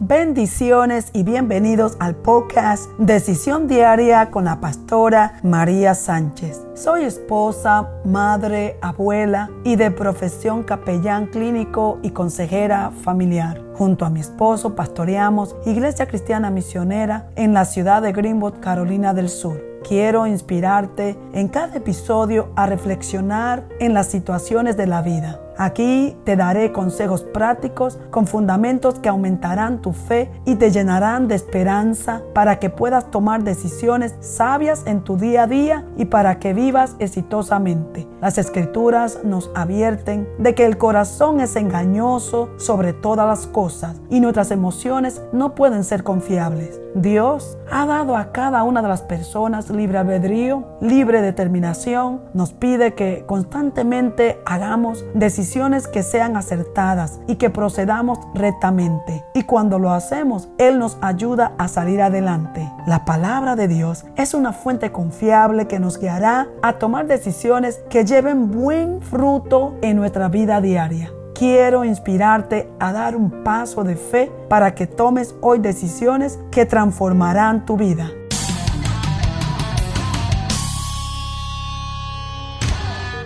Bendiciones y bienvenidos al podcast Decisión Diaria con la pastora María Sánchez. Soy esposa, madre, abuela y de profesión capellán clínico y consejera familiar. Junto a mi esposo pastoreamos Iglesia Cristiana Misionera en la ciudad de Greenwood, Carolina del Sur. Quiero inspirarte en cada episodio a reflexionar en las situaciones de la vida Aquí te daré consejos prácticos con fundamentos que aumentarán tu fe y te llenarán de esperanza para que puedas tomar decisiones sabias en tu día a día y para que vivas exitosamente. Las escrituras nos advierten de que el corazón es engañoso sobre todas las cosas y nuestras emociones no pueden ser confiables. Dios ha dado a cada una de las personas libre albedrío, libre determinación. Nos pide que constantemente hagamos decisiones que sean acertadas y que procedamos rectamente. Y cuando lo hacemos, Él nos ayuda a salir adelante. La palabra de Dios es una fuente confiable que nos guiará a tomar decisiones que lleven buen fruto en nuestra vida diaria quiero inspirarte a dar un paso de fe para que tomes hoy decisiones que transformarán tu vida.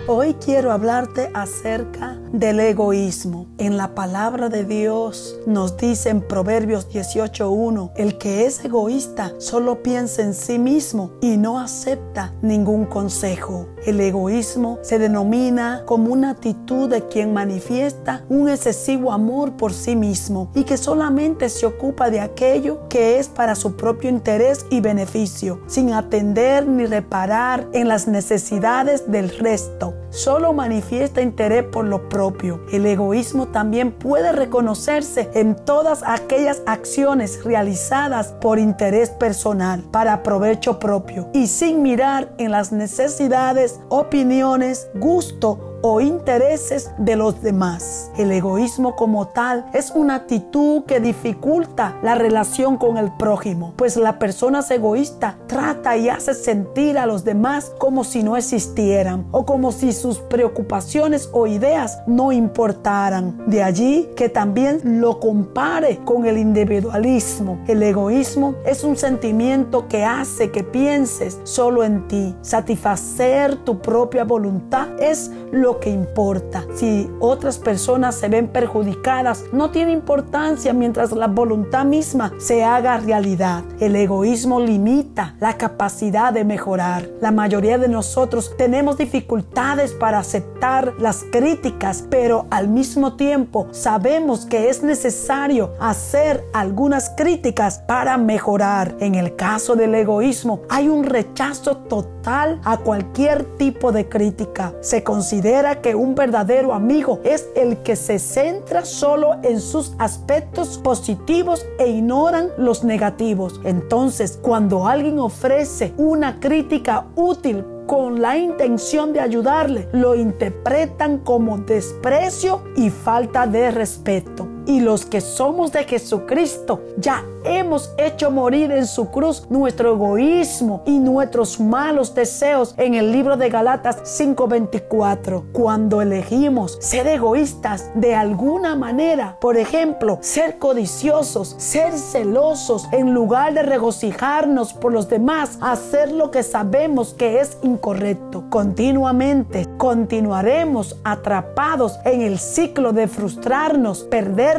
Hoy quiero hablarte acerca del egoísmo. En la palabra de Dios nos dice en Proverbios 18.1, el que es egoísta solo piensa en sí mismo y no acepta ningún consejo. El egoísmo se denomina como una actitud de quien manifiesta un excesivo amor por sí mismo y que solamente se ocupa de aquello que es para su propio interés y beneficio, sin atender ni reparar en las necesidades del resto solo manifiesta interés por lo propio. El egoísmo también puede reconocerse en todas aquellas acciones realizadas por interés personal, para provecho propio y sin mirar en las necesidades, opiniones, gusto o intereses de los demás. El egoísmo como tal es una actitud que dificulta la relación con el prójimo, pues la persona egoísta trata y hace sentir a los demás como si no existieran o como si sus preocupaciones o ideas no importaran. De allí que también lo compare con el individualismo. El egoísmo es un sentimiento que hace que pienses solo en ti. Satisfacer tu propia voluntad es lo que importa. Si otras personas se ven perjudicadas, no tiene importancia mientras la voluntad misma se haga realidad. El egoísmo limita la capacidad de mejorar. La mayoría de nosotros tenemos dificultades para aceptar las críticas, pero al mismo tiempo sabemos que es necesario hacer algunas críticas para mejorar. En el caso del egoísmo, hay un rechazo total a cualquier tipo de crítica. Se considera que un verdadero amigo es el que se centra solo en sus aspectos positivos e ignoran los negativos. Entonces, cuando alguien ofrece una crítica útil con la intención de ayudarle, lo interpretan como desprecio y falta de respeto y los que somos de Jesucristo ya hemos hecho morir en su cruz nuestro egoísmo y nuestros malos deseos en el libro de Galatas 5:24. Cuando elegimos ser egoístas de alguna manera, por ejemplo, ser codiciosos, ser celosos, en lugar de regocijarnos por los demás, hacer lo que sabemos que es incorrecto, continuamente continuaremos atrapados en el ciclo de frustrarnos, perder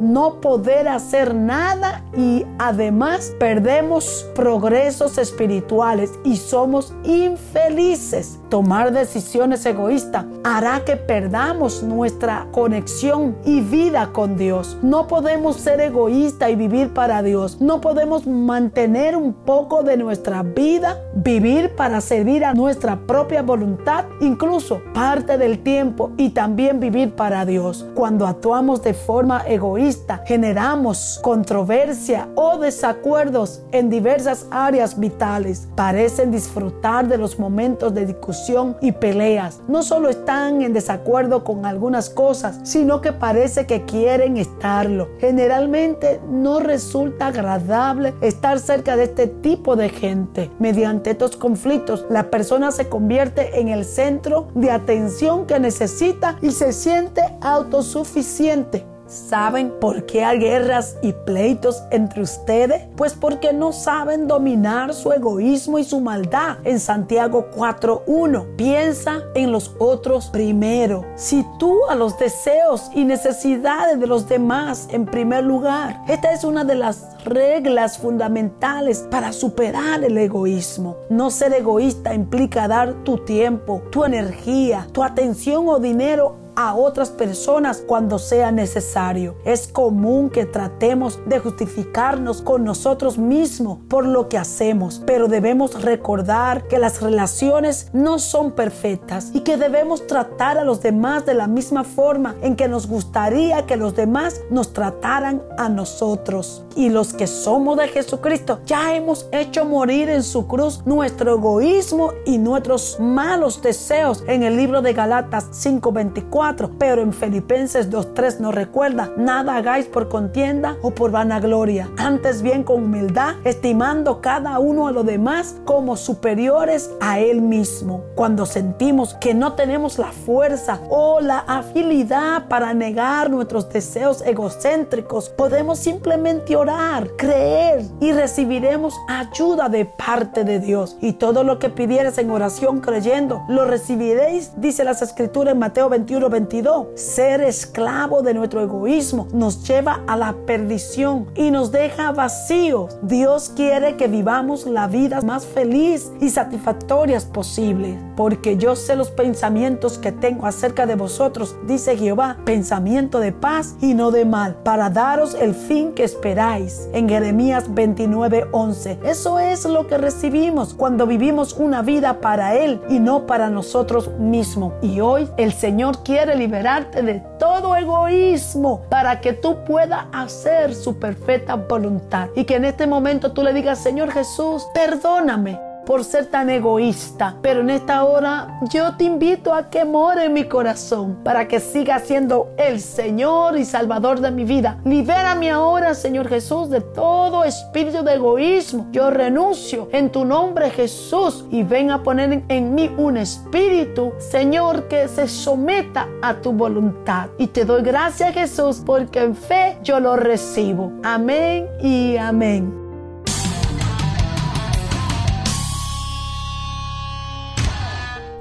no poder hacer nada y además perdemos progresos espirituales y somos infelices. Tomar decisiones egoístas hará que perdamos nuestra conexión y vida con Dios. No podemos ser egoístas y vivir para Dios. No podemos mantener un poco de nuestra vida, vivir para servir a nuestra propia voluntad, incluso parte del tiempo y también vivir para Dios. Cuando actuamos de forma egoísta, generamos controversia o desacuerdos en diversas áreas vitales. Parecen disfrutar de los momentos de discusión y peleas. No solo están en desacuerdo con algunas cosas, sino que parece que quieren estarlo. Generalmente no resulta agradable estar cerca de este tipo de gente. Mediante estos conflictos, la persona se convierte en el centro de atención que necesita y se siente autosuficiente ¿Saben por qué hay guerras y pleitos entre ustedes? Pues porque no saben dominar su egoísmo y su maldad. En Santiago 4.1, piensa en los otros primero. Si tú a los deseos y necesidades de los demás en primer lugar. Esta es una de las reglas fundamentales para superar el egoísmo. No ser egoísta implica dar tu tiempo, tu energía, tu atención o dinero a otras personas cuando sea necesario. Es común que tratemos de justificarnos con nosotros mismos por lo que hacemos, pero debemos recordar que las relaciones no son perfectas y que debemos tratar a los demás de la misma forma en que nos gustaría que los demás nos trataran a nosotros. Y los que somos de Jesucristo ya hemos hecho morir en su cruz nuestro egoísmo y nuestros malos deseos en el libro de Galatas 5:24 pero en Filipenses 2.3 nos recuerda, nada hagáis por contienda o por vanagloria, antes bien con humildad, estimando cada uno a los demás como superiores a él mismo. Cuando sentimos que no tenemos la fuerza o la habilidad para negar nuestros deseos egocéntricos, podemos simplemente orar, creer y recibiremos ayuda de parte de Dios. Y todo lo que pidieres en oración creyendo, lo recibiréis, dice las escrituras en Mateo 21, 22. Ser esclavo de nuestro egoísmo nos lleva a la perdición y nos deja vacíos. Dios quiere que vivamos la vida más feliz y satisfactoria posible, porque yo sé los pensamientos que tengo acerca de vosotros, dice Jehová, pensamiento de paz y no de mal, para daros el fin que esperáis. En Jeremías 29, 11. Eso es lo que recibimos cuando vivimos una vida para Él y no para nosotros mismos. Y hoy el Señor quiere liberarte de todo egoísmo para que tú puedas hacer su perfecta voluntad. Y que en este momento tú le digas, Señor Jesús, perdóname por ser tan egoísta. Pero en esta hora yo te invito a que more en mi corazón para que siga siendo el Señor y Salvador de mi vida. Libérame ahora, Señor Jesús, de todo espíritu de egoísmo. Yo renuncio en tu nombre, Jesús, y ven a poner en mí un espíritu, Señor, que se someta a tu voluntad. Y te doy gracias, Jesús, porque en fe yo lo recibo. Amén y amén.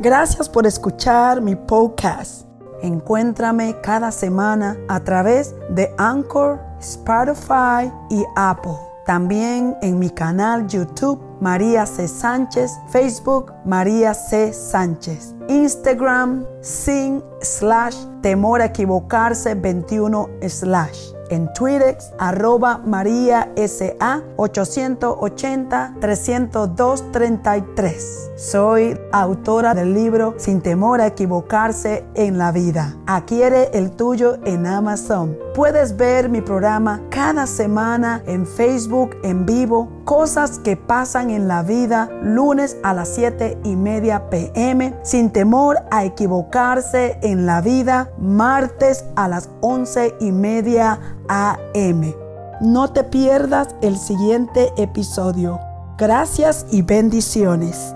Gracias por escuchar mi podcast. Encuéntrame cada semana a través de Anchor, Spotify y Apple. También en mi canal YouTube María C. Sánchez, Facebook María C. Sánchez, Instagram sin slash temor a equivocarse 21 slash en Twitter, arroba María SA 880-302-33. Soy autora del libro Sin temor a equivocarse en la vida. Adquiere el tuyo en Amazon. Puedes ver mi programa cada semana en Facebook en vivo, cosas que pasan en la vida, lunes a las 7 y media pm, sin temor a equivocarse en la vida, martes a las 11 y media AM. No te pierdas el siguiente episodio. Gracias y bendiciones.